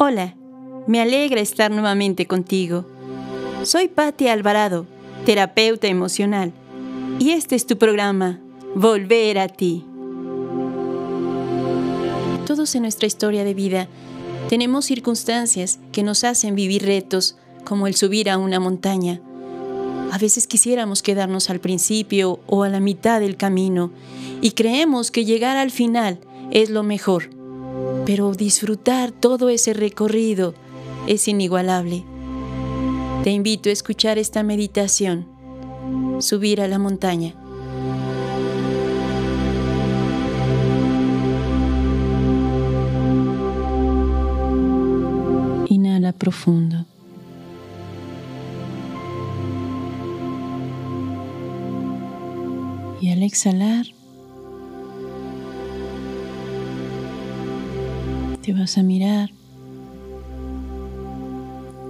Hola, me alegra estar nuevamente contigo. Soy Patti Alvarado, terapeuta emocional, y este es tu programa, Volver a ti. Todos en nuestra historia de vida tenemos circunstancias que nos hacen vivir retos, como el subir a una montaña. A veces quisiéramos quedarnos al principio o a la mitad del camino y creemos que llegar al final es lo mejor pero disfrutar todo ese recorrido es inigualable. Te invito a escuchar esta meditación, subir a la montaña. Inhala profundo. Y al exhalar, te vas a mirar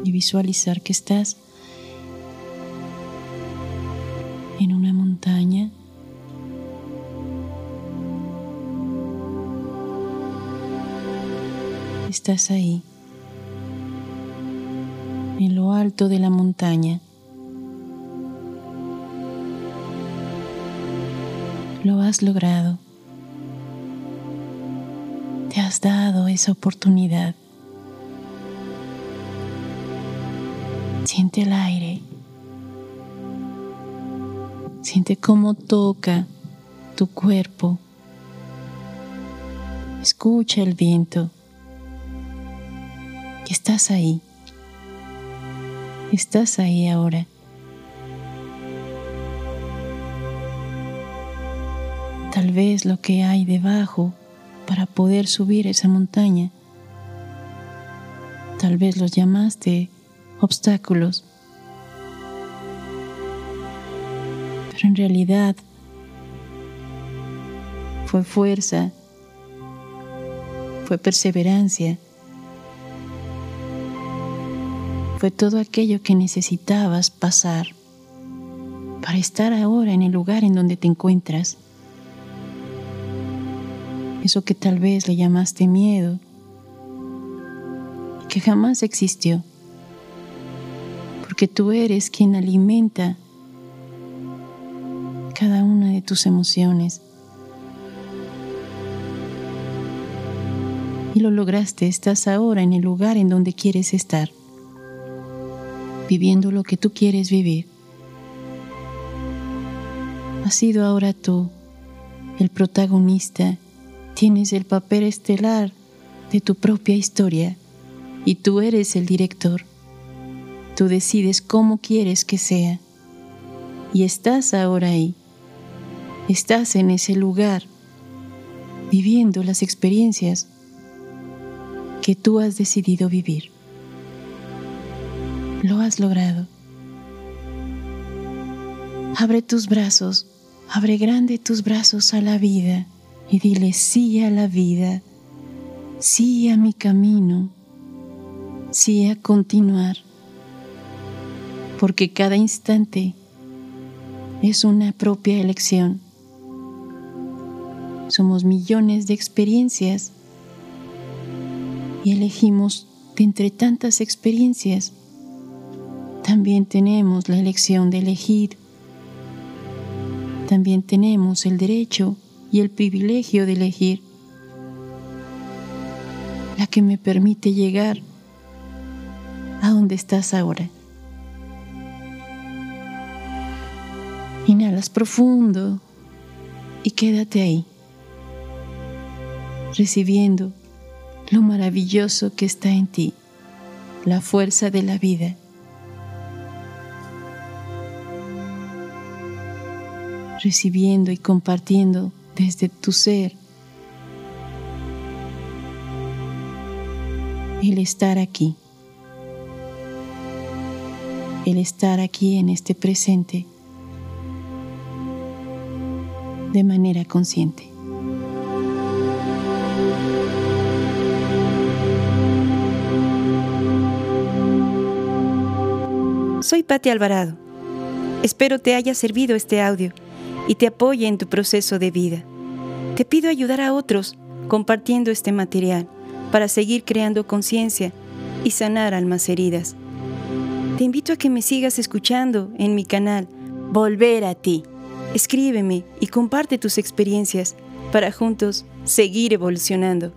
y visualizar que estás en una montaña. Estás ahí, en lo alto de la montaña. Lo has logrado has dado esa oportunidad. Siente el aire. Siente cómo toca tu cuerpo. Escucha el viento. estás ahí. Estás ahí ahora. Tal vez lo que hay debajo para poder subir esa montaña. Tal vez los llamaste obstáculos, pero en realidad fue fuerza, fue perseverancia, fue todo aquello que necesitabas pasar para estar ahora en el lugar en donde te encuentras eso que tal vez le llamaste miedo, que jamás existió, porque tú eres quien alimenta cada una de tus emociones. Y lo lograste, estás ahora en el lugar en donde quieres estar, viviendo lo que tú quieres vivir. Has sido ahora tú el protagonista Tienes el papel estelar de tu propia historia y tú eres el director. Tú decides cómo quieres que sea. Y estás ahora ahí. Estás en ese lugar, viviendo las experiencias que tú has decidido vivir. Lo has logrado. Abre tus brazos, abre grande tus brazos a la vida y dile sí a la vida, sí a mi camino, sí a continuar, porque cada instante es una propia elección. Somos millones de experiencias y elegimos de entre tantas experiencias. También tenemos la elección de elegir. También tenemos el derecho y el privilegio de elegir, la que me permite llegar a donde estás ahora. Inhalas profundo y quédate ahí, recibiendo lo maravilloso que está en ti, la fuerza de la vida. recibiendo y compartiendo desde tu ser. El estar aquí. El estar aquí en este presente de manera consciente. Soy Patti Alvarado. Espero te haya servido este audio y te apoye en tu proceso de vida. Te pido ayudar a otros compartiendo este material para seguir creando conciencia y sanar almas heridas. Te invito a que me sigas escuchando en mi canal Volver a ti. Escríbeme y comparte tus experiencias para juntos seguir evolucionando.